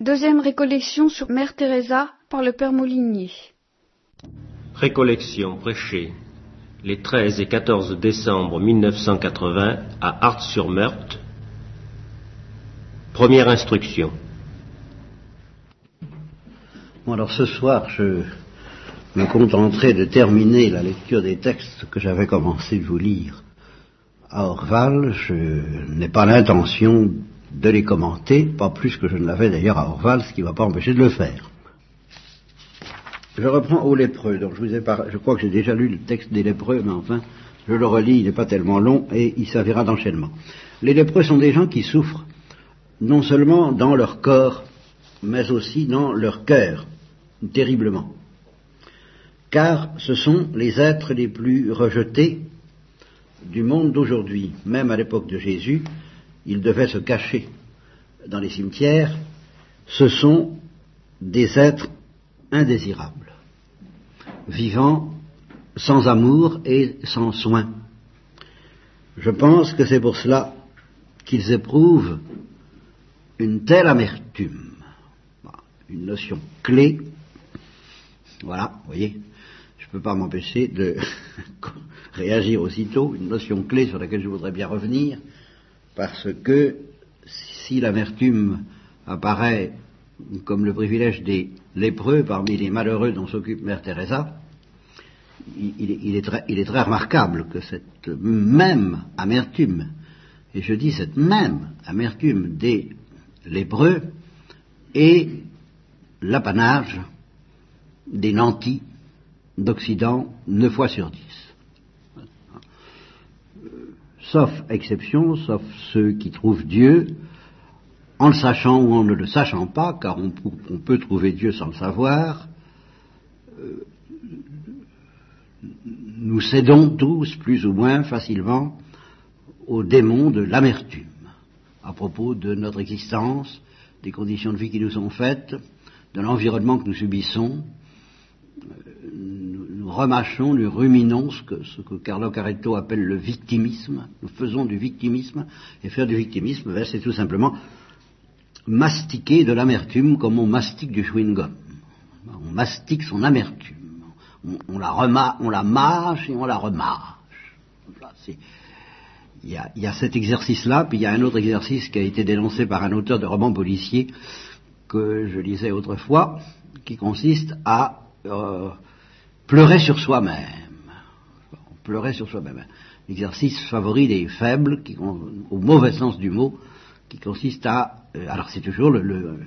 Deuxième récollection sur Mère Teresa par le Père Molinier. Récollection prêchée les 13 et 14 décembre 1980 à Art-sur-Meurthe. Première instruction. Bon, alors ce soir, je me contenterai de terminer la lecture des textes que j'avais commencé de vous lire à Orval. Je n'ai pas l'intention de les commenter, pas plus que je ne l'avais d'ailleurs à Orval, ce qui ne va pas empêcher de le faire. Je reprends au lépreux, donc je je crois que j'ai déjà lu le texte des lépreux, mais enfin, je le relis, il n'est pas tellement long et il servira d'enchaînement. Les lépreux sont des gens qui souffrent non seulement dans leur corps, mais aussi dans leur cœur, terriblement. Car ce sont les êtres les plus rejetés du monde d'aujourd'hui. Même à l'époque de Jésus, ils devaient se cacher dans les cimetières. Ce sont des êtres indésirables, vivant sans amour et sans soin. Je pense que c'est pour cela qu'ils éprouvent une telle amertume, une notion clé. Voilà, vous voyez, je ne peux pas m'empêcher de réagir aussitôt, une notion clé sur laquelle je voudrais bien revenir, parce que si l'amertume apparaît comme le privilège des lépreux parmi les malheureux dont s'occupe Mère Teresa, il, est très, il, est très, remarquable que cette même amertume, et je dis cette même amertume des lépreux, est l'apanage des nantis d'Occident neuf fois sur dix. Sauf exception, sauf ceux qui trouvent Dieu, en le sachant ou en ne le sachant pas, car on, peut trouver Dieu sans le savoir, euh, nous cédons tous, plus ou moins facilement, au démon de l'amertume, à propos de notre existence, des conditions de vie qui nous sont faites, de l'environnement que nous subissons. Remâchons, nous ruminons ce que, ce que Carlo Caretto appelle le victimisme. Nous faisons du victimisme, et faire du victimisme, ben, c'est tout simplement mastiquer de l'amertume comme on mastique du chewing-gum. On mastique son amertume. On, la, on la mâche et on la remâche. Il y, a, cet exercice-là, puis il y a un autre exercice qui a été dénoncé par un auteur de romans policiers que je lisais autrefois, qui consiste à euh, pleurer sur soi-même. Pleurer sur soi-même. L'exercice favori des faibles, au mauvais sens du mot, qui consiste à... Euh, alors c'est toujours le...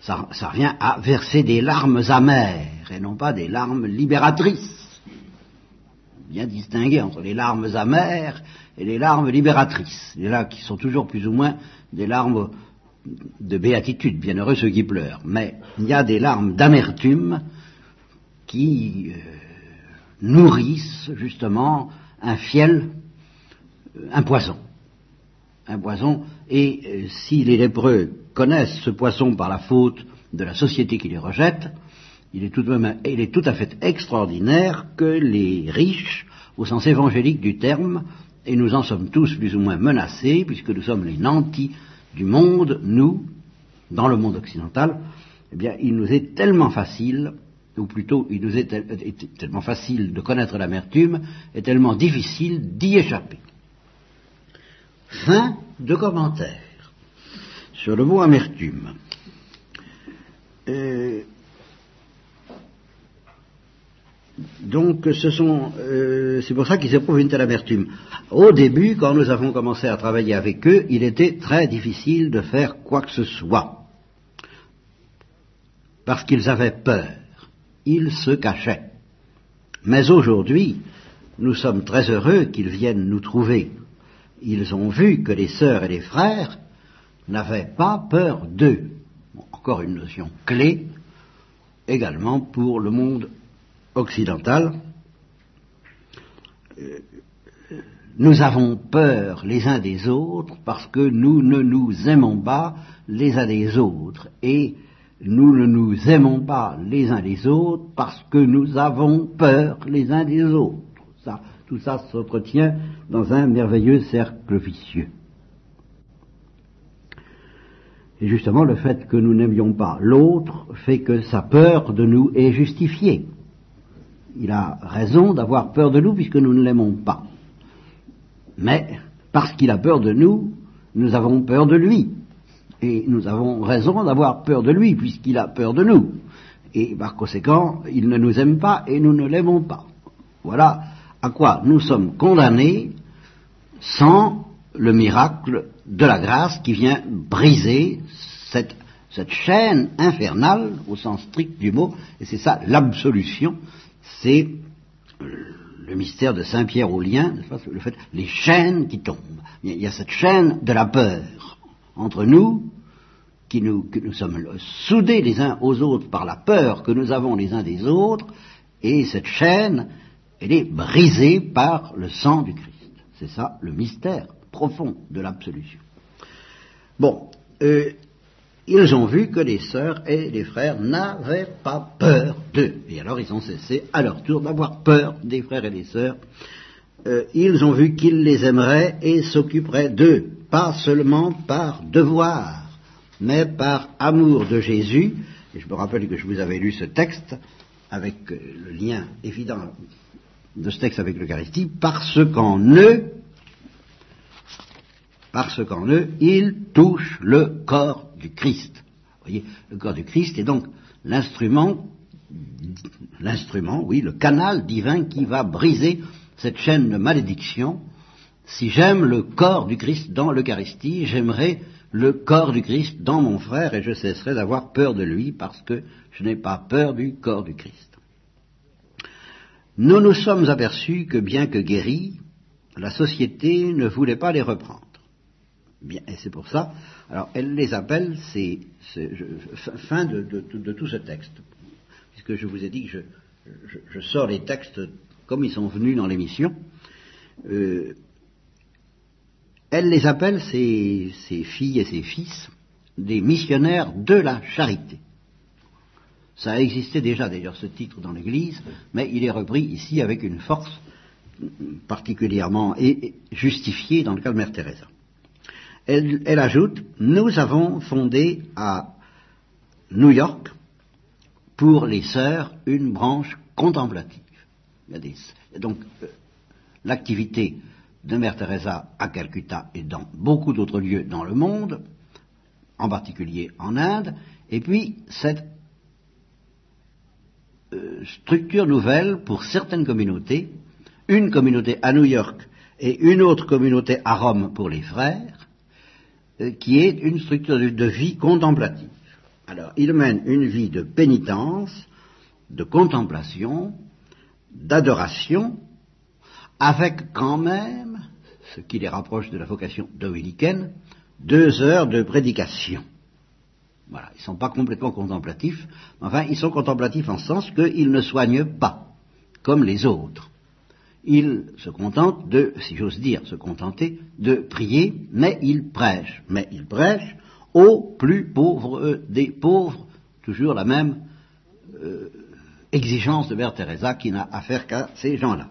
ça, ça, revient à verser des larmes amères et non pas des larmes libératrices. Bien distinguer entre les larmes amères et les larmes libératrices. Et là, qui sont toujours plus ou moins des larmes de béatitude, bienheureux ceux qui pleurent. Mais il y a des larmes d'amertume euh, nourrissent justement un fiel, euh, un poison. Un poison, et euh, si les lépreux connaissent ce poisson par la faute de la société qui les rejette, il est tout, il est tout à fait extraordinaire que les riches, au sens évangélique du terme, et nous en sommes tous plus ou moins menacés, puisque nous sommes les nantis du monde, nous, dans le monde occidental, eh bien, il nous est tellement facile, ou plutôt, il nous est tellement facile de connaître l'amertume, et tellement difficile d'y échapper. Fin de commentaire sur le mot amertume. Euh, donc, ce sont, euh, c'est pour ça qu'ils éprouvent une telle amertume. Au début, quand nous avons commencé à travailler avec eux, il était très difficile de faire quoi que ce soit, parce qu'ils avaient peur. Ils se cachaient. Mais aujourd'hui, nous sommes très heureux qu'ils viennent nous trouver ils ont vu que les sœurs et les frères n'avaient pas peur d'eux. encore une notion clé également pour le monde occidental. Euh, nous avons peur les uns des autres parce que nous ne nous aimons pas les uns des autres. Et nous ne nous aimons pas les uns les autres parce que nous avons peur les uns des autres. Tout ça s'entretient dans un merveilleux cercle vicieux. Et justement, le fait que nous n'aimions pas l'autre fait que sa peur de nous est justifiée. Il a raison d'avoir peur de nous puisque nous ne l'aimons pas. Mais parce qu'il a peur de nous, nous avons peur de lui. Et nous avons raison d'avoir peur de lui puisqu'il a peur de nous. Et par conséquent, il ne nous aime pas et nous ne l'aimons pas. Voilà à quoi nous sommes condamnés sans le miracle de la grâce qui vient briser cette, chaîne infernale au sens strict du mot, et c'est ça l'absolution, c'est le mystère de Saint Pierre au lien, le fait, les chaînes qui tombent. Il y a cette chaîne de la peur entre nous, qui nous, sommes soudés les uns aux autres par la peur que nous avons les uns des autres, et cette chaîne, elle est brisée par le sang du Christ. C'est ça le mystère profond de l'absolution. Bon, euh, ils ont vu que les sœurs et les frères n'avaient pas peur d'eux. Et alors ils ont cessé à leur tour d'avoir peur des frères et des sœurs. Euh, ils ont vu qu'ils les aimeraient et s'occuperaient d'eux, pas seulement par devoir, mais par amour de Jésus. Et je me rappelle que je vous avais lu ce texte avec euh, le lien évident de ce texte avec l'Eucharistie, parce qu'en eux, parce qu'en eux, ils touchent le corps du Christ. Vous voyez, le corps du Christ est donc l'instrument, l'instrument, oui, le canal divin qui va briser cette chaîne de malédiction. Si j'aime le corps du Christ dans l'Eucharistie, j'aimerai le corps du Christ dans mon frère et je cesserai d'avoir peur de lui parce que je n'ai pas peur du corps du Christ. Nous nous sommes aperçus que bien que guéris, la société ne voulait pas les reprendre. Bien, et c'est pour ça, alors elle les appelle, c'est fin de, tout ce texte, puisque je vous ai dit que je, sors les textes comme ils sont venus dans l'émission. Euh, elle les appelle, ses, filles et ses fils, des missionnaires de la charité. Ça a existé déjà d'ailleurs ce titre dans l'Église, mais il est repris ici avec une force particulièrement justifiée dans le cas de Mère Teresa. Elle, ajoute, nous avons fondé à New York, pour les sœurs, une branche contemplative. donc, euh, l'activité de Mère Teresa à Calcutta et dans beaucoup d'autres lieux dans le monde, en particulier en Inde, et puis cette euh, structure nouvelle pour certaines communautés, une communauté à New York et une autre communauté à Rome pour les frères, euh, qui est une structure de, vie contemplative. Alors, il mène une vie de pénitence, de contemplation, d'adoration, avec quand même, ce qui les rapproche de la vocation dominicaine, deux heures de prédication. Voilà, ils ne sont pas complètement contemplatifs, mais enfin, ils sont contemplatifs en sens qu'ils ne soignent pas, comme les autres il se contente de, si j'ose dire, se contenter de prier, mais il prêche. Mais il prêche aux plus pauvres des pauvres, toujours la même euh, exigence de Mère Teresa qui n'a affaire qu'à ces gens-là.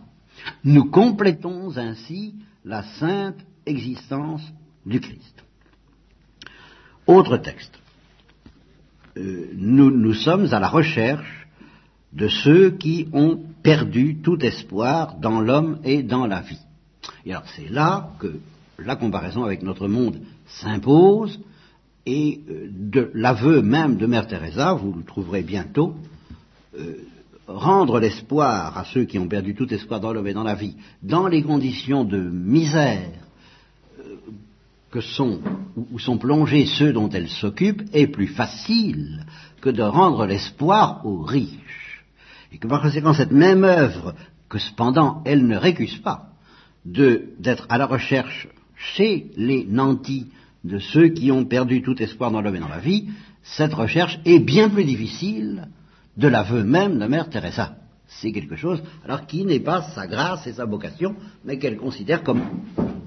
Nous complétons ainsi la sainte existence du Christ. Autre texte. Euh, nous, sommes à la recherche de ceux qui ont perdu tout espoir dans l'homme et dans la vie. Et alors c'est là que la comparaison avec notre monde s'impose, et euh, de l'aveu même de Mère Teresa, vous le trouverez bientôt, euh, rendre l'espoir à ceux qui ont perdu tout espoir dans l'homme et dans la vie, dans les conditions de misère euh, que sont, où sont plongés ceux dont elle s'occupe, est plus facile que de rendre l'espoir aux riches. Et que par conséquent cette même œuvre, que cependant elle ne récuse pas, d'être à la recherche chez les nantis de ceux qui ont perdu tout espoir dans l'homme et dans la vie, cette recherche est bien plus difficile de l'aveu même de Mère Teresa. C'est quelque chose, alors qui n'est pas sa grâce et sa vocation, mais qu'elle considère comme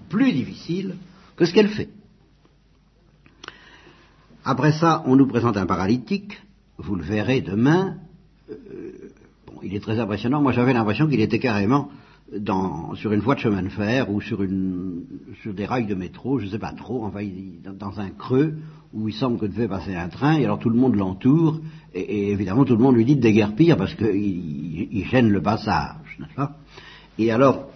plus difficile que ce qu'elle fait. Après ça, on nous présente un paralytique, vous le verrez demain, euh, il est très impressionnant. Moi, j'avais l'impression qu'il était carrément sur une voie de chemin de fer ou sur, des rails de métro, je ne sais pas trop, enfin, dans un creux où il semble que devait passer un train, et alors tout le monde l'entoure, et, évidemment tout le monde lui dit de déguerpir parce qu'il il gêne le passage, n'est-ce pas? Et alors,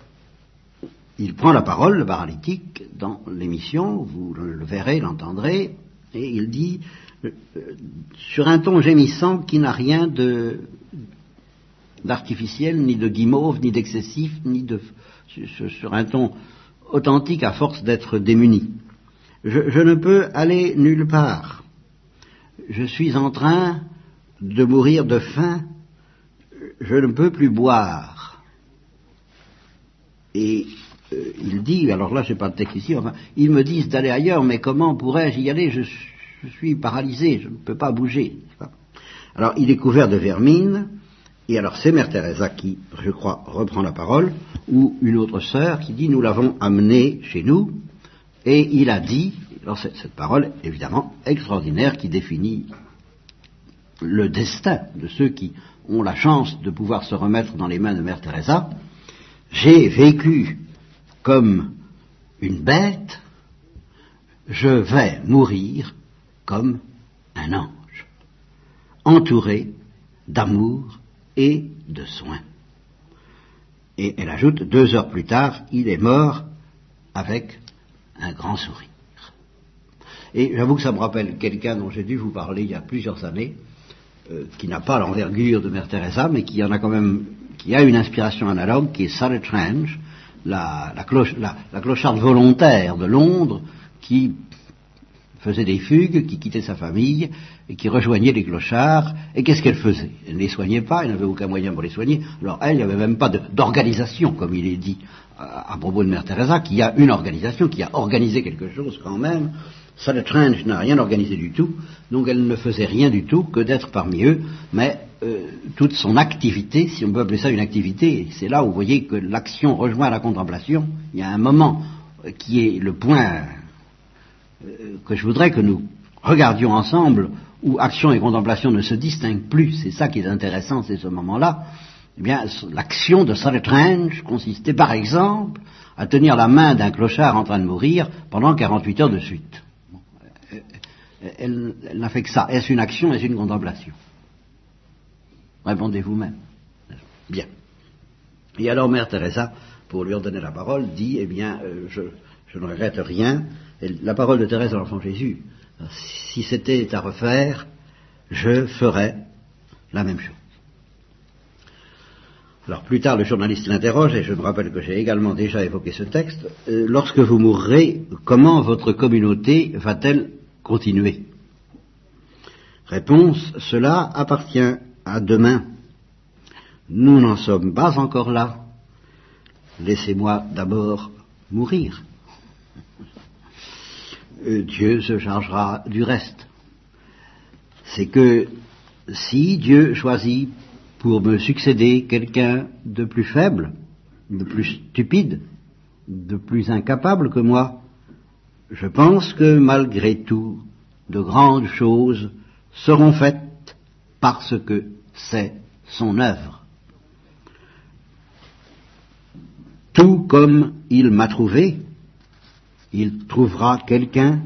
il prend la parole, le paralytique, dans l'émission, vous le verrez, l'entendrez, et il dit, euh, sur un ton gémissant qui n'a rien d'artificiel, ni de guimauve, ni d'excessif, ni de sur un ton authentique à force d'être démuni. Je, ne peux aller nulle part. Je suis en train de mourir de faim. Je ne peux plus boire. Et euh, il dit, alors là, je n'ai pas de texte ici, enfin, ils me disent d'aller ailleurs, mais comment pourrais-je y aller? Je, je, suis paralysé, je ne peux pas bouger. Alors, il est couvert de vermine, et alors c'est Mère Teresa qui, je crois, reprend la parole, ou une autre sœur qui dit, nous l'avons amené chez nous, et il a dit, alors cette, cette parole, évidemment, extraordinaire, qui définit le destin de ceux qui ont la chance de pouvoir se remettre dans les mains de Mère Teresa, j'ai vécu comme une bête, je vais mourir comme un ange, entouré d'amour et de soins. Et elle ajoute, deux heures plus tard, il est mort avec un grand sourire. Et j'avoue que ça me rappelle quelqu'un dont j'ai dû vous parler il y a plusieurs années, euh, qui n'a pas l'envergure de Mère Teresa, mais qui en a quand même, qui a une inspiration analogue, qui est la, cloche, la, la clocharde volontaire de Londres, qui faisait des fugues, qui quittait sa famille et qui rejoignait les clochards. Et qu'est-ce qu'elle faisait? Elle ne les soignait pas, elle n'avait aucun moyen pour les soigner. Alors elle, il n'y avait même pas d'organisation, comme il est dit à, propos de Mère Teresa, qui a une organisation, qui a organisé quelque chose quand même. Sally Trench n'a rien organisé du tout, donc elle ne faisait rien du tout que d'être parmi eux, mais euh, toute son activité, si on peut appeler ça une activité, c'est là où vous voyez que l'action rejoint la contemplation. Il y a un moment qui est le point que je voudrais que nous regardions ensemble, où action et contemplation ne se distinguent plus, c'est ça qui est intéressant, c'est ce moment-là, eh bien, l'action de Trench consistait par exemple à tenir la main d'un clochard en train de mourir pendant 48 heures de suite. Elle, elle n'a fait que ça. Est-ce une action, est-ce une contemplation? Répondez vous-même. Bien. Et alors Mère Teresa, pour lui redonner la parole, dit, eh bien, euh, je, ne regrette rien. La parole de Thérèse de l'Enfant Jésus, si c'était à refaire, je ferais la même chose. Alors plus tard, le journaliste l'interroge, et je me rappelle que j'ai également déjà évoqué ce texte, euh, lorsque vous mourrez, comment votre communauté va-t-elle continuer? Réponse, cela appartient à demain. Nous n'en sommes pas encore là. Laissez-moi d'abord mourir. Euh, Dieu se chargera du reste. C'est que si Dieu choisit pour me succéder quelqu'un de plus faible, de plus stupide, de plus incapable que moi, je pense que malgré tout, de grandes choses seront faites parce que c'est son œuvre. Tout comme il m'a trouvé, il trouvera quelqu'un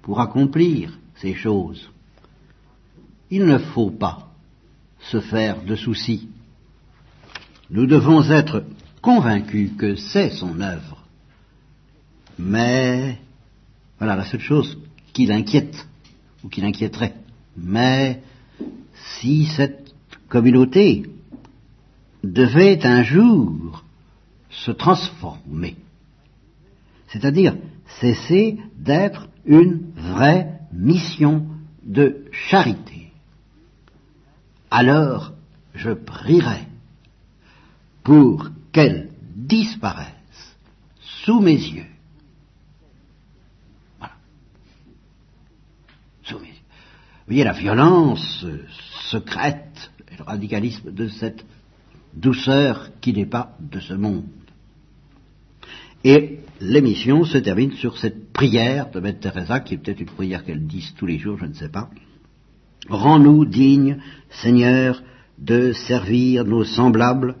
pour accomplir ces choses. Il ne faut pas se faire de soucis. Nous devons être convaincus que c'est son œuvre. Mais, voilà la seule chose qui l'inquiète, ou qui l'inquiéterait. Mais, si cette communauté devait un jour se transformer, c'est-à-dire cesser d'être une vraie mission de charité, alors je prierai pour qu'elle disparaisse sous mes yeux. Voilà. Sous mes yeux. Vous voyez la violence secrète et le radicalisme de cette douceur qui n'est pas de ce monde. Et l'émission se termine sur cette prière de Mère Teresa, qui est peut-être une prière qu'elle dise tous les jours, je ne sais pas. Rends-nous dignes, Seigneur, de servir nos semblables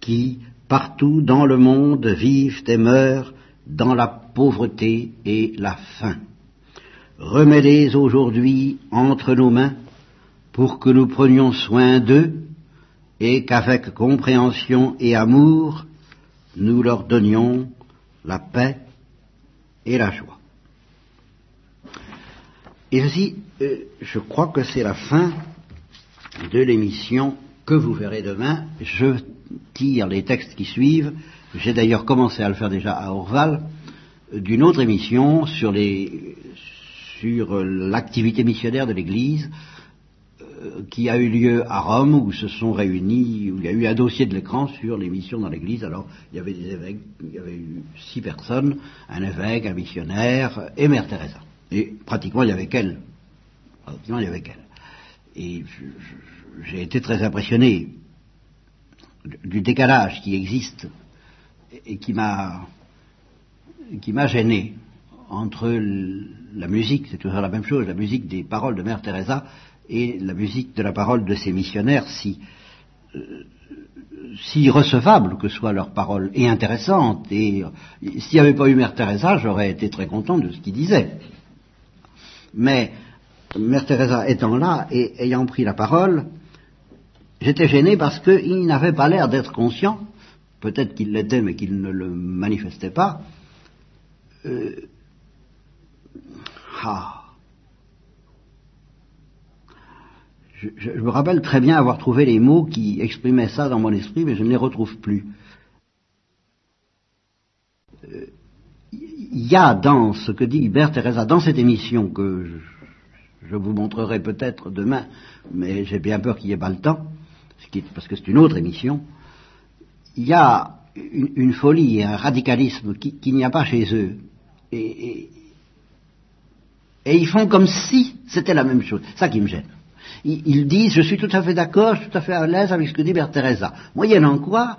qui, partout dans le monde, vivent et meurent dans la pauvreté et la faim. remets-les aujourd'hui entre nos mains pour que nous prenions soin d'eux et qu'avec compréhension et amour, nous leur donnions la paix et la joie. Et ceci, euh, je crois que c'est la fin de l'émission que vous verrez demain. Je tire les textes qui suivent. J'ai d'ailleurs commencé à le faire déjà à Orval, euh, d'une autre émission sur sur l'activité missionnaire de l'Église euh, qui a eu lieu à Rome, où se sont réunis, où il y a eu un dossier de l'écran sur les missions dans l'Église. Alors, il y avait des évêques, il y avait eu six personnes, un évêque, un missionnaire et Mère Teresa. Et pratiquement, il y avait qu'elle. Pratiquement, il y avait qu'elle. Et j'ai été très impressionné du décalage qui existe et qui m'a qui m'a gêné entre la musique, c'est toujours la même chose, la musique des paroles de Mère Teresa et la musique de la parole de ces missionnaires, si, euh, si recevables que soient leurs paroles, et intéressantes. Et euh, s'il n'y avait pas eu Mère Teresa, j'aurais été très content de ce qu'il disait. Mais Mère Teresa étant là et ayant pris la parole, j'étais gêné parce qu'il n'avait pas l'air d'être conscient, peut-être qu'il l'était mais qu'il ne le manifestait pas. Euh, ah, je, me rappelle très bien avoir trouvé les mots qui exprimaient ça dans mon esprit, mais je ne les retrouve plus. Euh, il y a dans ce que dit Hubert Teresa, dans cette émission que je, vous montrerai peut-être demain, mais j'ai bien peur qu'il n'y ait pas le temps, parce que c'est une autre émission, il y a une, folie et un radicalisme qu'il n'y a pas chez eux. et ils font comme si c'était la même chose. Ça qui me gêne ils, disent je suis tout à fait d'accord, je suis tout à fait à l'aise avec ce que dit Bert Teresa. Moyennant quoi,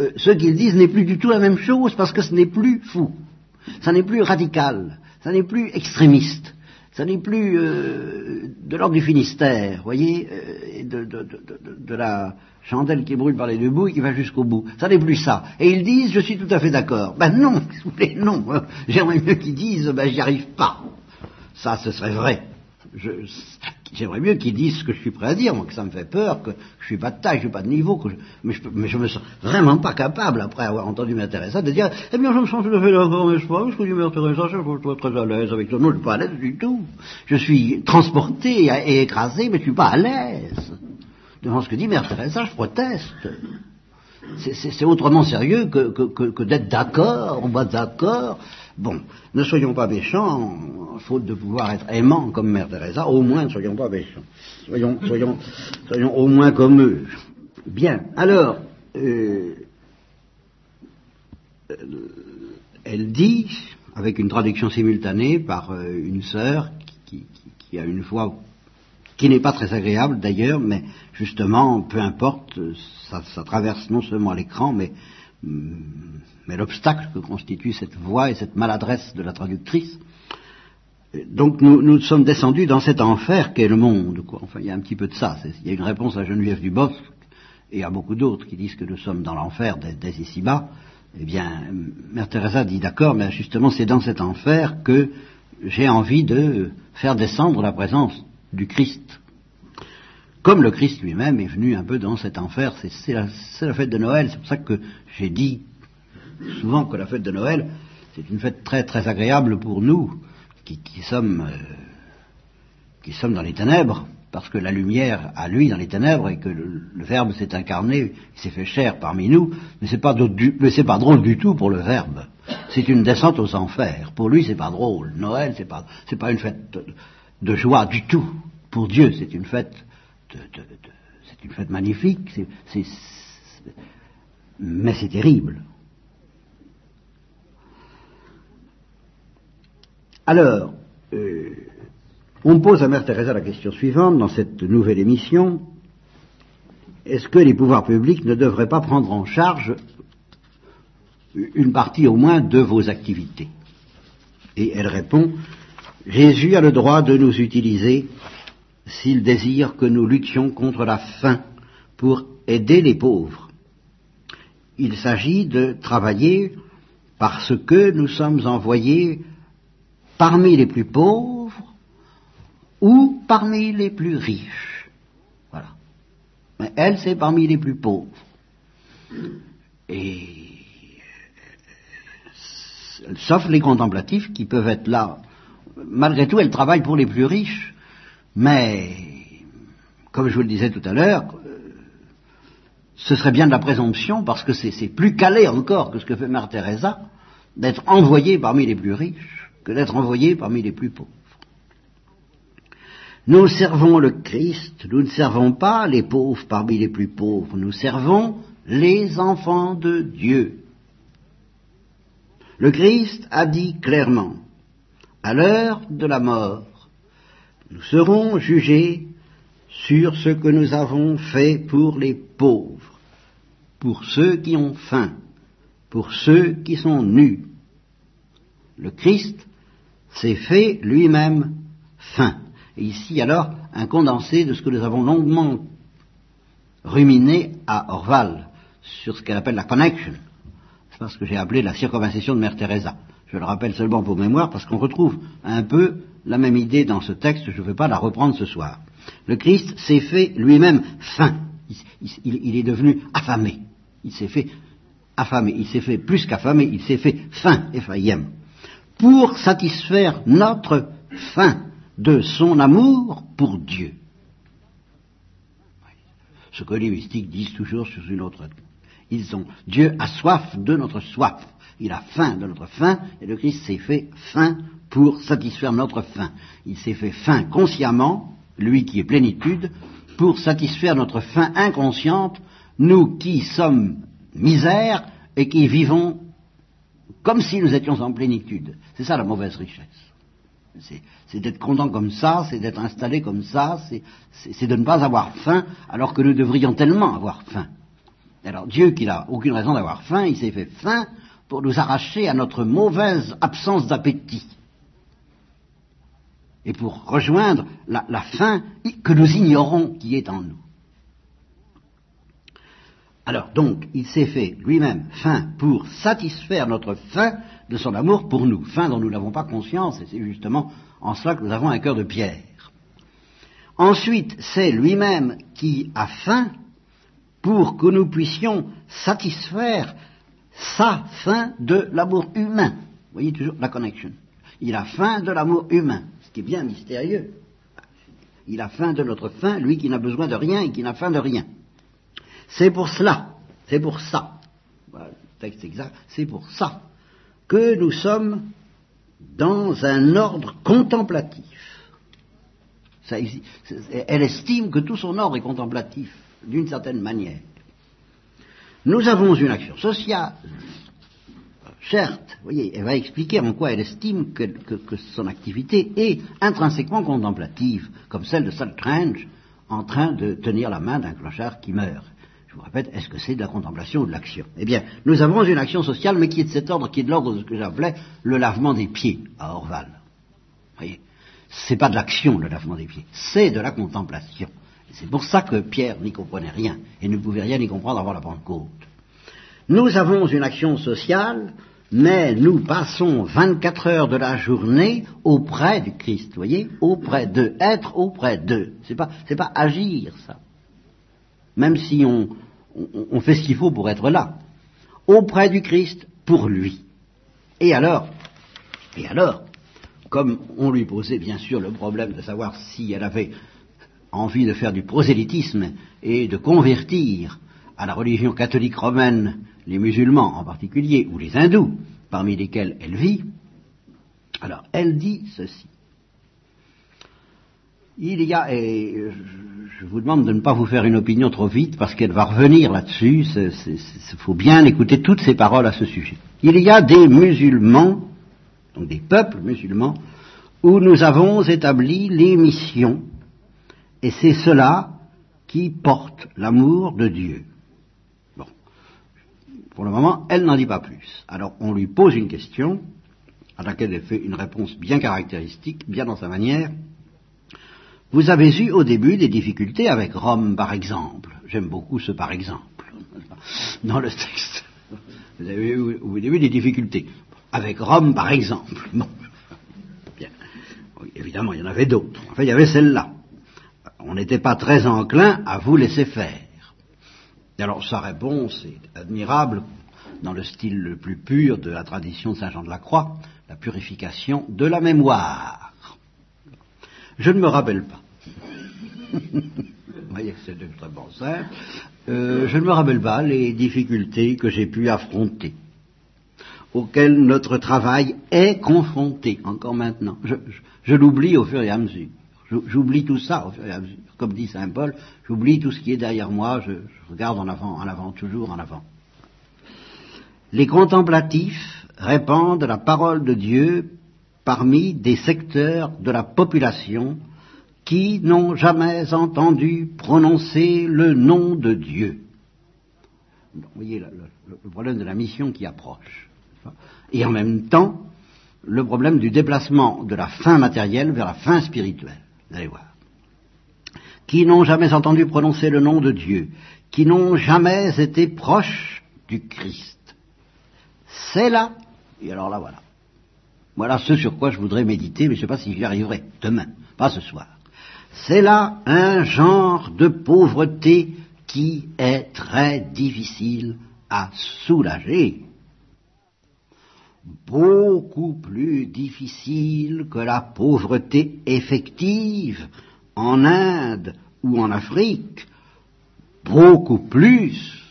euh, ce qu'ils disent n'est plus du tout la même chose parce que ce n'est plus fou, ça n'est plus radical, ça n'est plus extrémiste, ça n'est plus euh, de l'ordre du Finistère, voyez, euh, de, la chandelle qui brûle par les deux bouts et qui va jusqu'au bout. Ça n'est plus ça. Et ils disent je suis tout à fait d'accord. Ben non, non. J'aimerais mieux qu'ils disent ben j'y arrive pas. Ça, ce serait vrai. J'aimerais mieux qu'ils disent ce que je suis prêt à dire, moi, que ça me fait peur, que je suis pas de taille, je suis pas de niveau, que je, mais, je, mais je me sens vraiment pas capable, après avoir entendu m'intéresser, de dire, eh bien, je me sens tout à fait d'accord, n'est-ce pas, parce que je m'intéresse, je suis très à l'aise avec ça. Non, je suis pas à l'aise du tout. Je suis transporté et écrasé, mais je suis pas à l'aise. Devant ce que dit Mère Teresa, je proteste. C'est autrement sérieux que, d'être d'accord, on va d'accord. Bon, ne soyons pas méchants, faute de pouvoir être aimants comme Mère Teresa, au moins ne soyons pas méchants. Soyons, soyons, soyons au moins comme eux. Bien, alors, euh, elle dit, avec une traduction simultanée par euh, une sœur qui, a une voix qui n'est pas très agréable d'ailleurs, mais justement, peu importe, ça, traverse non seulement l'écran, mais, mm, mais l'obstacle que constitue cette voix et cette maladresse de la traductrice. Donc nous, nous sommes descendus dans cet enfer qu'est le monde. Enfin, il y a un petit peu de ça. Il y a une réponse à Geneviève Dubosc et à beaucoup d'autres qui disent que nous sommes dans l'enfer dès, ici-bas. Eh bien, Mère Teresa dit d'accord, mais justement c'est dans cet enfer que j'ai envie de faire descendre la présence du Christ. Comme le Christ lui-même est venu un peu dans cet enfer, c'est la, fête de Noël, c'est pour ça que j'ai dit souvent que la fête de Noël, c'est une fête très très agréable pour nous, qui, sommes, euh, qui sommes dans les ténèbres, parce que la lumière a lui dans les ténèbres et que le, Verbe s'est incarné, s'est fait chair parmi nous, mais c'est pas, pas drôle du tout pour le Verbe. C'est une descente aux enfers. Pour lui, c'est pas drôle. Noël, c'est pas, c'est pas une fête de joie du tout. Pour Dieu, c'est une fête, c'est une fête magnifique, mais c'est terrible. Alors, euh, on pose à Mère Teresa la question suivante dans cette nouvelle émission est-ce que les pouvoirs publics ne devraient pas prendre en charge une partie au moins de vos activités? Et elle répond Jésus a le droit de nous utiliser s'il désire que nous luttions contre la faim pour aider les pauvres. Il s'agit de travailler parce que nous sommes envoyés parmi les plus pauvres parmi les plus riches. Voilà. Mais elle, c'est parmi les plus pauvres. Et sauf les contemplatifs qui peuvent être là. Malgré tout, elle travaille pour les plus riches, mais, comme je vous le disais tout à l'heure, ce serait bien de la présomption, parce que c'est plus calé encore que ce que fait Mère Teresa, d'être envoyée parmi les plus riches que d'être envoyée parmi les plus pauvres. Nous servons le Christ, nous ne servons pas les pauvres parmi les plus pauvres, nous servons les enfants de Dieu. Le Christ a dit clairement, à l'heure de la mort, nous serons jugés sur ce que nous avons fait pour les pauvres, pour ceux qui ont faim, pour ceux qui sont nus. Le Christ s'est fait lui-même faim. Et ici alors un condensé de ce que nous avons longuement ruminé à Orval sur ce qu'elle appelle la connection. C'est ce que j'ai appelé la circonvincion de Mère Teresa. Je le rappelle seulement pour mémoire parce qu'on retrouve un peu la même idée dans ce texte, je ne vais pas la reprendre ce soir. Le Christ s'est fait lui-même faim. Il, est devenu affamé. Il s'est fait affamé. Il s'est fait plus qu'affamé, il s'est fait faim, Ephraïm. Pour satisfaire notre faim de son amour pour Dieu. Ce que les mystiques disent toujours sur une autre. Ils ont Dieu a soif de notre soif. Il a faim de notre faim, et le Christ s'est fait faim pour satisfaire notre faim. Il s'est fait faim consciemment, lui qui est plénitude, pour satisfaire notre faim inconsciente, nous qui sommes misère et qui vivons comme si nous étions en plénitude. C'est ça la mauvaise richesse. C'est d'être content comme ça, c'est d'être installé comme ça, c'est de ne pas avoir faim alors que nous devrions tellement avoir faim. Alors Dieu, qui n'a aucune raison d'avoir faim, il s'est fait faim pour nous arracher à notre mauvaise absence d'appétit et pour rejoindre la, la faim que nous ignorons qui est en nous. Alors donc, il s'est fait lui-même faim pour satisfaire notre faim de son amour pour nous, faim dont nous n'avons pas conscience, et c'est justement en cela que nous avons un cœur de pierre. Ensuite, c'est lui-même qui a faim pour que nous puissions satisfaire sa faim de l'amour humain. Vous voyez toujours la connexion. Il a faim de l'amour humain, ce qui est bien mystérieux. Il a faim de notre faim, lui qui n'a besoin de rien et qui n'a faim de rien. C'est pour cela, c'est pour ça, texte exact, c'est pour ça que nous sommes dans un ordre contemplatif. elle estime que tout son ordre est contemplatif, d'une certaine manière. Nous avons une action sociale, certes, voyez, elle va expliquer en quoi elle estime que, son activité est intrinsèquement contemplative, comme celle de Saltrange en train de tenir la main d'un clochard qui meurt. Je vous répète, est-ce que c'est de la contemplation ou de l'action? Eh bien, nous avons une action sociale, mais qui est de cet ordre, qui est de l'ordre de ce que j'appelais le lavement des pieds à Orval. Vous voyez? C'est pas de l'action, le lavement des pieds, c'est de la contemplation. C'est pour ça que Pierre n'y comprenait rien, et ne pouvait rien y comprendre avant la Pentecôte. Nous avons une action sociale, mais nous passons 24 heures de la journée auprès du Christ, voyez, auprès d'eux, être auprès d'eux. C'est pas, c'est pas agir, ça même si on, fait ce qu'il faut pour être là, auprès du Christ, pour lui. Et alors, et alors, comme on lui posait bien sûr le problème de savoir si elle avait envie de faire du prosélytisme et de convertir à la religion catholique romaine les musulmans en particulier, ou les hindous, parmi lesquels elle vit, alors elle dit ceci. Il y a, je vous demande de ne pas vous faire une opinion trop vite parce qu'elle va revenir là-dessus, il faut bien écouter toutes ces paroles à ce sujet. Il y a des musulmans, donc des peuples musulmans, où nous avons établi les missions, et c'est cela qui porte l'amour de Dieu. Bon. Pour le moment, elle n'en dit pas plus. Alors on lui pose une question, à laquelle elle fait une réponse bien caractéristique, bien dans sa manière, vous avez eu au début des difficultés avec Rome, par exemple. J'aime beaucoup ce par exemple dans le texte. Vous avez eu au début des difficultés avec Rome, par exemple. Évidemment, il y en avait d'autres. Enfin, il y avait celle-là. on n'était pas très enclin à vous laisser faire. Et alors sa réponse est admirable dans le style le plus pur de la tradition de Saint Jean de la Croix, la purification de la mémoire. Je ne me rappelle pas. Vous voyez c'est bon simple. Euh, je ne me rappelle pas les difficultés que j'ai pu affronter, auxquelles notre travail est confronté encore maintenant. je l'oublie au fur et à mesure. J'oublie tout ça, comme dit Saint Paul, j'oublie tout ce qui est derrière moi, je, regarde en avant, en avant, toujours en avant. Les contemplatifs répandent la parole de Dieu parmi des secteurs de la population qui n'ont jamais entendu prononcer le nom de Dieu. Vous voyez le, problème de la mission qui approche. Et en même temps, le problème du déplacement de la fin matérielle vers la fin spirituelle allez voir, qui n'ont jamais entendu prononcer le nom de Dieu, qui n'ont jamais été proches du Christ. C'est là, et alors là voilà. Voilà ce sur quoi je voudrais méditer, mais je ne sais pas si j'y arriverai demain, pas ce soir. C'est là un genre de pauvreté qui est très difficile à soulager. Beaucoup plus difficile que la pauvreté effective en Inde ou en Afrique, beaucoup plus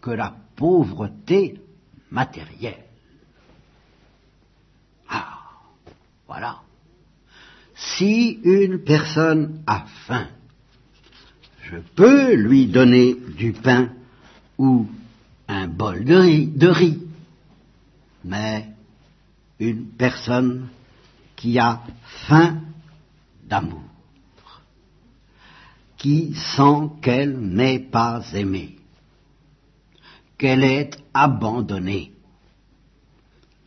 que la pauvreté matérielle. Ah, voilà. Si une personne a faim, je peux lui donner du pain ou un bol de riz, mais une personne qui a faim d'amour, qui sent qu'elle n'est pas aimée, qu'elle est abandonnée,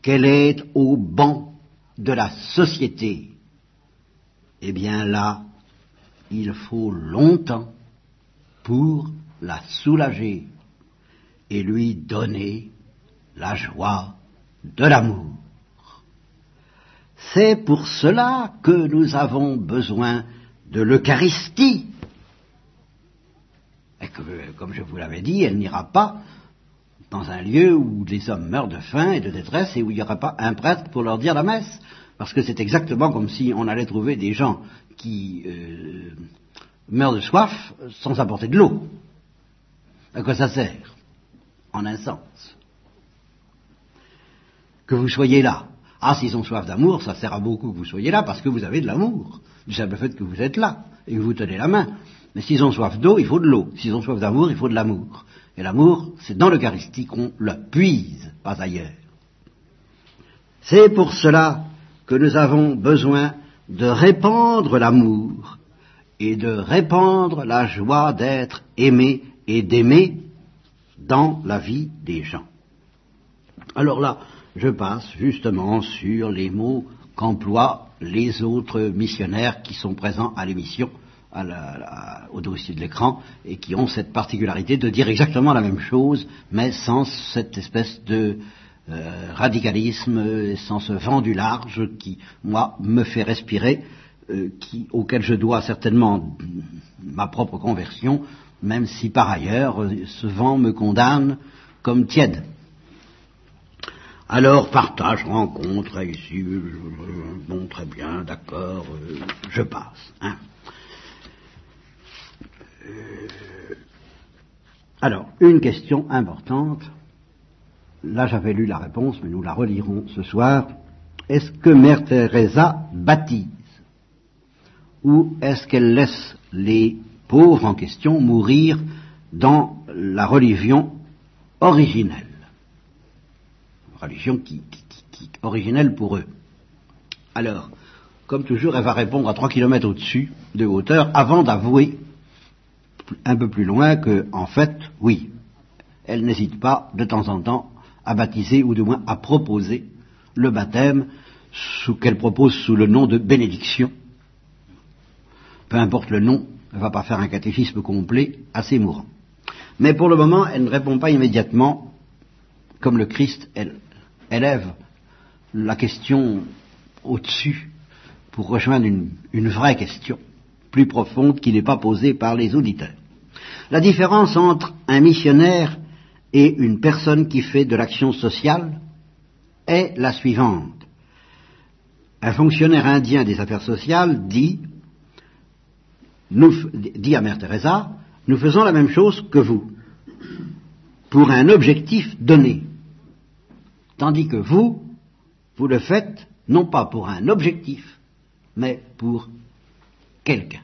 qu'elle est au banc de la société, eh bien là, il faut longtemps pour la soulager et lui donner la joie de l'amour. C'est pour cela que nous avons besoin de l'Eucharistie. Et que, comme je vous l'avais dit, elle n'ira pas dans un lieu où des hommes meurent de faim et de détresse et où il n'y aura pas un prêtre pour leur dire la messe. Parce que c'est exactement comme si on allait trouver des gens qui euh, meurent de soif sans apporter de l'eau. À quoi ça sert? En un sens. Que vous soyez là. Ah, s'ils ont soif d'amour, ça sert à beaucoup que vous soyez là parce que vous avez de l'amour. Du simple fait que vous êtes là et que vous tenez la main. Mais s'ils ont soif d'eau, il faut de l'eau. S'ils ont soif d'amour, il faut de l'amour. Et l'amour, c'est dans l'Eucharistie qu'on le puise, pas ailleurs. C'est pour cela que nous avons besoin de répandre l'amour et de répandre la joie d'être aimé et d'aimer dans la vie des gens. Alors là, je passe justement sur les mots qu'emploient les autres missionnaires qui sont présents à l'émission, au dossier de l'écran, et qui ont cette particularité de dire exactement la même chose, mais sans cette espèce de euh, radicalisme, sans ce vent du large qui, moi, me fait respirer, euh, qui, auquel je dois certainement ma propre conversion, même si par ailleurs ce vent me condamne comme tiède. Alors, partage, rencontre, ici, bon, très bien, d'accord, euh, je passe. Hein. Alors, une question importante. Là, j'avais lu la réponse, mais nous la relirons ce soir. Est-ce que Mère Teresa baptise Ou est-ce qu'elle laisse les pauvres en question mourir dans la religion originelle? Religion qui, qui, originelle pour eux. Alors, comme toujours, elle va répondre à trois kilomètres au-dessus de hauteur avant d'avouer un peu plus loin que, en fait, oui, elle n'hésite pas de temps en temps à baptiser ou du moins à proposer le baptême qu'elle propose sous le nom de bénédiction. Peu importe le nom, elle ne va pas faire un catéchisme complet assez mourant. Mais pour le moment, elle ne répond pas immédiatement comme le Christ, elle, élève la question au-dessus pour rejoindre une, vraie question, profonde qui n'est pas posée par les auditeurs. La différence entre un missionnaire et une personne qui fait de l'action sociale est la suivante. Un fonctionnaire indien des affaires sociales dit, dit à Mère Teresa, nous faisons la même chose que vous, pour un objectif donné. Tandis que vous, vous le faites non pas pour un objectif, mais pour quelqu'un.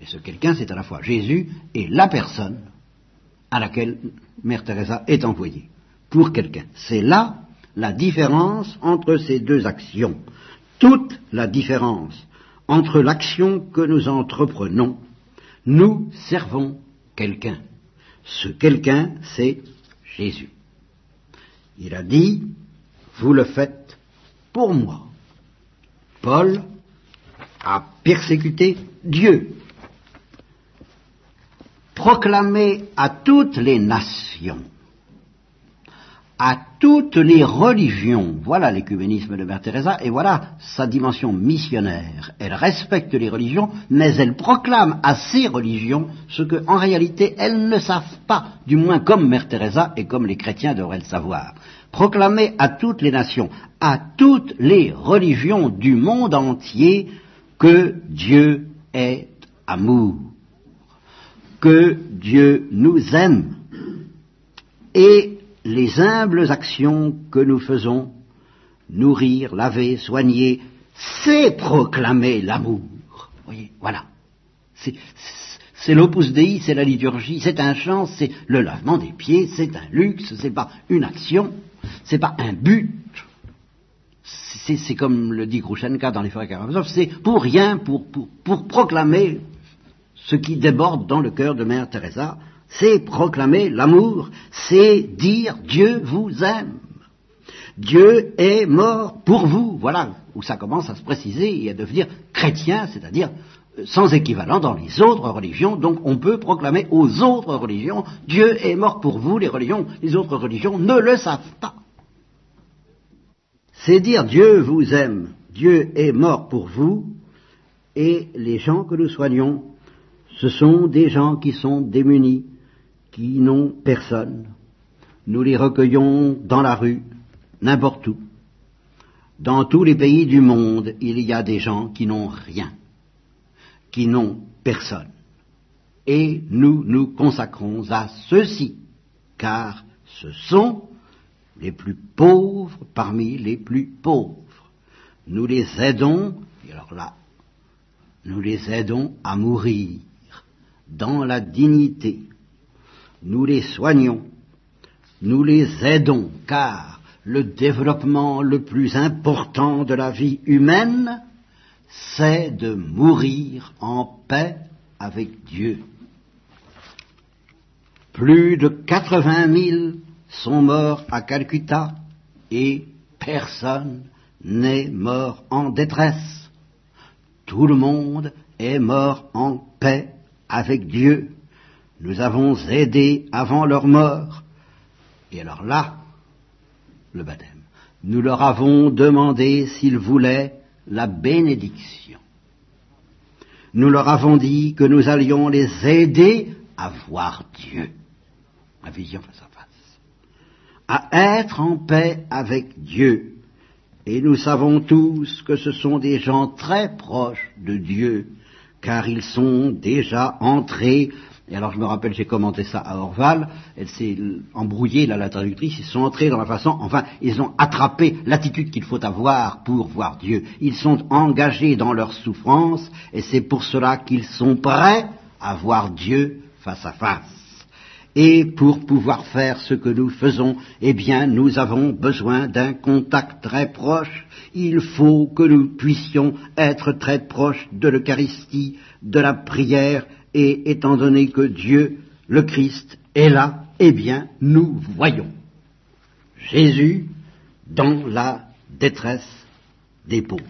Et ce quelqu'un, c'est à la fois Jésus et la personne à laquelle Mère Teresa est envoyée. Pour quelqu'un. C'est là la différence entre ces deux actions. Toute la différence entre l'action que nous entreprenons. Nous servons quelqu'un. Ce quelqu'un, c'est Jésus. Il a dit, vous le faites pour moi. Paul a persécuté Dieu, proclamé à toutes les nations, à toutes les religions, voilà l'écuménisme de Mère Teresa, et voilà sa dimension missionnaire. Elle respecte les religions, mais elle proclame à ces religions ce que, en réalité, elles ne savent pas, du moins comme Mère Teresa et comme les chrétiens devraient le savoir. Proclamer à toutes les nations, à toutes les religions du monde entier, que Dieu est amour, que Dieu nous aime, et les humbles actions que nous faisons, nourrir, laver, soigner, c'est proclamer l'amour. Voyez, voilà. C'est l'opus dei, c'est la liturgie, c'est un chant, c'est le lavement des pieds, c'est un luxe, c'est pas une action, c'est pas un but. C'est comme le dit Grushenka dans les Frères Karamazov, c'est pour rien, pour, pour, pour proclamer ce qui déborde dans le cœur de Mère Teresa, c'est proclamer l'amour, c'est dire Dieu vous aime. Dieu est mort pour vous. Voilà où ça commence à se préciser et à devenir chrétien, c'est-à-dire euh, sans équivalent dans les autres religions. Donc on peut proclamer aux autres religions Dieu est mort pour vous. Les religions, les autres religions ne le savent pas. C'est dire Dieu vous aime, Dieu est mort pour vous, et les gens que nous soignons, ce sont des gens qui sont démunis, qui n'ont personne. Nous les recueillons dans la rue, n'importe où. Dans tous les pays du monde, il y a des gens qui n'ont rien, qui n'ont personne. Et nous nous consacrons à ceux-ci, car ce sont les plus pauvres parmi les plus pauvres. Nous les aidons, et alors là, nous les aidons à mourir dans la dignité, nous les soignons, nous les aidons, car le développement le plus important de la vie humaine, c'est de mourir en paix avec Dieu. Plus de 80 000 sont morts à Calcutta et personne n'est mort en détresse. Tout le monde est mort en paix avec Dieu nous avons aidé avant leur mort. Et alors là, le baptême. Nous leur avons demandé s'ils voulaient la bénédiction. Nous leur avons dit que nous allions les aider à voir Dieu, à vision face à face, à être en paix avec Dieu. Et nous savons tous que ce sont des gens très proches de Dieu, car ils sont déjà entrés et alors je me rappelle, j'ai commenté ça à Orval, elle s'est embrouillée, là, la traductrice, ils sont entrés dans la façon, enfin, ils ont attrapé l'attitude qu'il faut avoir pour voir Dieu. Ils sont engagés dans leur souffrance, et c'est pour cela qu'ils sont prêts à voir Dieu face à face. Et pour pouvoir faire ce que nous faisons, eh bien, nous avons besoin d'un contact très proche. Il faut que nous puissions être très proches de l'Eucharistie, de la prière, et étant donné que Dieu, le Christ, est là, eh bien, nous voyons Jésus dans la détresse des pauvres.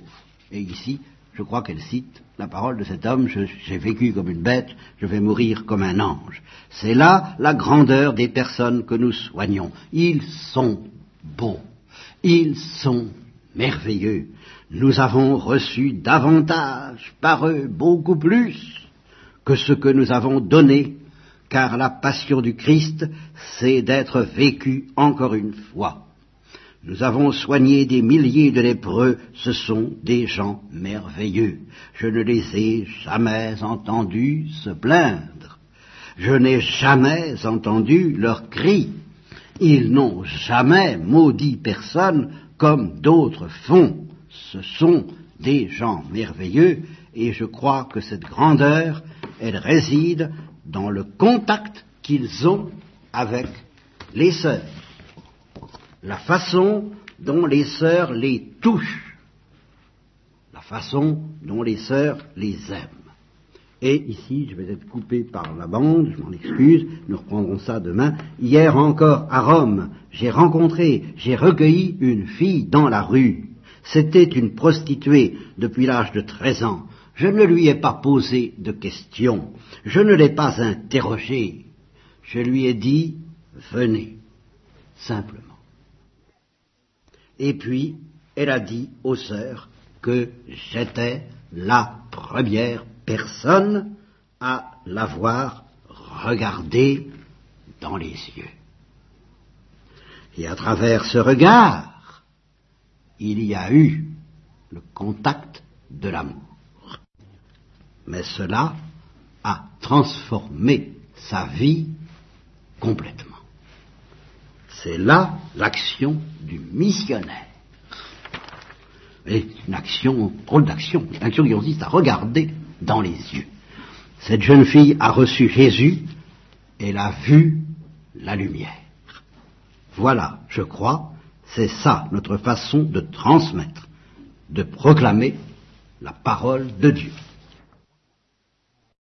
Et ici, je crois qu'elle cite la parole de cet homme, j'ai vécu comme une bête, je vais mourir comme un ange. C'est là la grandeur des personnes que nous soignons. Ils sont beaux, ils sont merveilleux. Nous avons reçu davantage par eux, beaucoup plus que ce que nous avons donné, car la passion du Christ, c'est d'être vécue encore une fois. Nous avons soigné des milliers de lépreux, ce sont des gens merveilleux. Je ne les ai jamais entendus se plaindre. Je n'ai jamais entendu leurs cris. Ils n'ont jamais maudit personne comme d'autres font. Ce sont des gens merveilleux et je crois que cette grandeur, elle réside dans le contact qu'ils ont avec les sœurs la façon dont les sœurs les touchent, la façon dont les sœurs les aiment. Et ici, je vais être coupé par la bande, je m'en excuse, nous reprendrons ça demain. Hier encore, à Rome, j'ai rencontré, j'ai recueilli une fille dans la rue. C'était une prostituée depuis l'âge de 13 ans. Je ne lui ai pas posé de questions, je ne l'ai pas interrogée. Je lui ai dit, venez, simplement. Et puis, elle a dit aux sœurs que j'étais la première personne à l'avoir regardée dans les yeux. Et à travers ce regard, il y a eu le contact de l'amour. Mais cela a transformé sa vie complètement. C'est là l'action du missionnaire. Et une action, drôle d'action, une action qui consiste à regarder dans les yeux. Cette jeune fille a reçu Jésus, elle a vu la lumière. Voilà, je crois, c'est ça notre façon de transmettre, de proclamer la parole de Dieu.